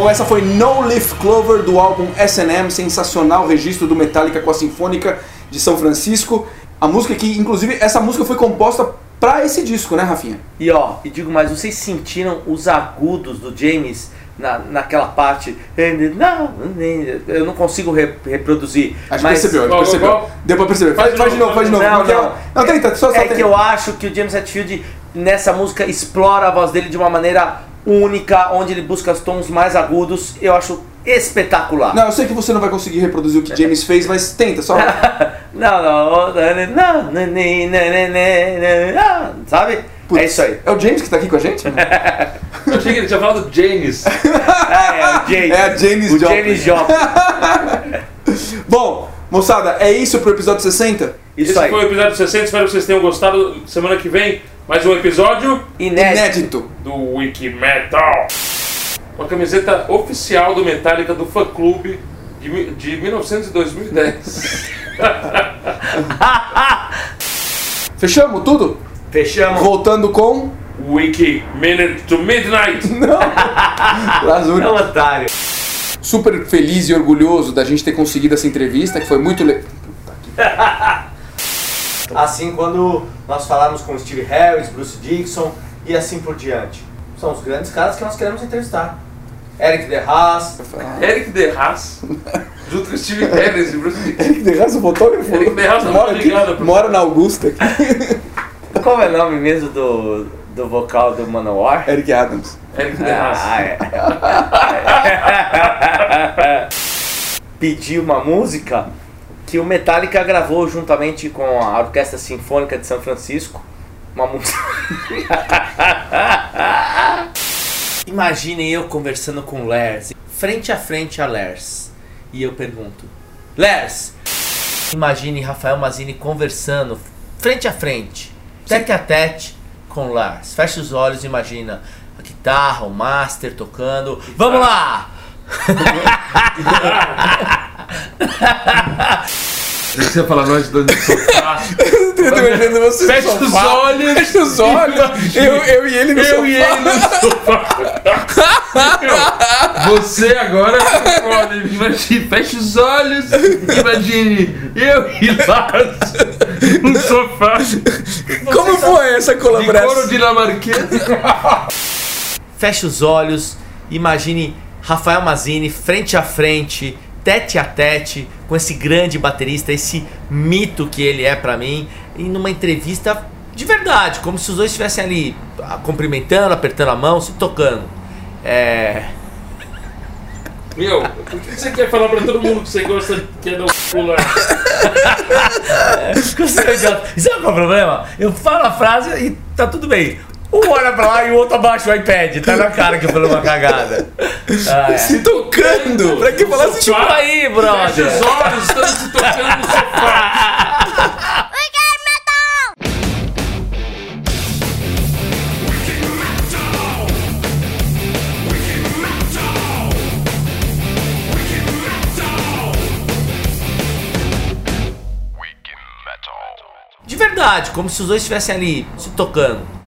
Bom, essa foi No Leaf Clover do álbum S&M, sensacional registro do Metallica com a Sinfônica de São Francisco. A música que, inclusive, essa música foi composta pra esse disco, né, Rafinha? E ó, e digo mais, vocês sentiram os agudos do James na, naquela parte? Não, eu não consigo re- reproduzir. A gente mas percebeu, a gente percebeu. qual? Deu pra perceber. Faz Faz, de faz de novo, faz de novo. Não, é? não. Não, tenta, só, só é tenta. que eu acho que o James Hetfield nessa música explora a voz dele de uma maneira única, onde ele busca os tons mais agudos. Eu acho espetacular. Não, eu sei que você não vai conseguir reproduzir o que James fez, mas tenta, só. Não, não, não, não, não, não, não, sabe? Putz, É isso aí. É o James que tá aqui com a gente? Eu achei que ele tinha falado James. É, é o James. É a Janis o Joplin. James Joplin. Bom, moçada, é isso pro episódio 60? Isso Esse aí. foi o episódio 60, espero que vocês tenham gostado. Semana que vem, mais um episódio Inédito. Inédito. do Wiki Metal. Uma camiseta oficial do Metallica do fã clube de, de 1900 e 2010. Fechamos tudo? Fechamos. Voltando com. Wiki Minute to Midnight. Lazuri. É um otário. Super feliz e orgulhoso da gente ter conseguido essa entrevista, que foi muito legal. Assim, quando nós falamos com Steve Harris, Bruce Dixon e assim por diante. São os grandes caras que nós queremos entrevistar. Eric DeHaas, Eric DeHaas, junto com Steve Harris e Bruce Dickinson. Eric Derraz, o fotógrafo. Eric Derraz tá mora, muito aqui, ligado mora na Augusta. Aqui. Qual é o nome mesmo do, do vocal do Manowar? Eric Adams. Eric DeHaas. Ah, é. Pediu uma música que o Metallica gravou juntamente com a Orquestra Sinfônica de São Francisco. Uma música. Imaginem eu conversando com o Lars, frente a frente a Lars. E eu pergunto: Lars, imagine Rafael Mazini conversando frente a frente, tete a tete com Lars. Fecha os olhos e imagina a guitarra, o master tocando. Vamos lá! Você ia falar nós dois no sofá. Eu imaginando você Fecha os olhos. Fecha os olhos. Eu, eu e ele no Eu sofá. e ele no sofá. Você agora imagine, fecha os olhos, imagine eu e Lars no sofá Como foi essa de couro colaboração? dinamarquês. Feche os olhos, imagine Rafael Mazini frente a frente, tete a tete, com esse grande baterista, esse mito que ele é pra mim, e numa entrevista de verdade, como se os dois estivessem ali ah, cumprimentando, apertando a mão, se tocando. É. Meu, por que você quer falar pra todo mundo que você gosta que é dar um pular? Isso é o problema? Eu falo a frase e tá tudo bem. Um olha pra lá e o outro abaixa o iPad. Tá na cara que eu falei uma cagada. Ah, é. Se tocando. Pra que falar assim? Tipo aí, Fecha brother. os olhos, estamos se tocando no sofá. De verdade, como se os dois estivessem ali se tocando.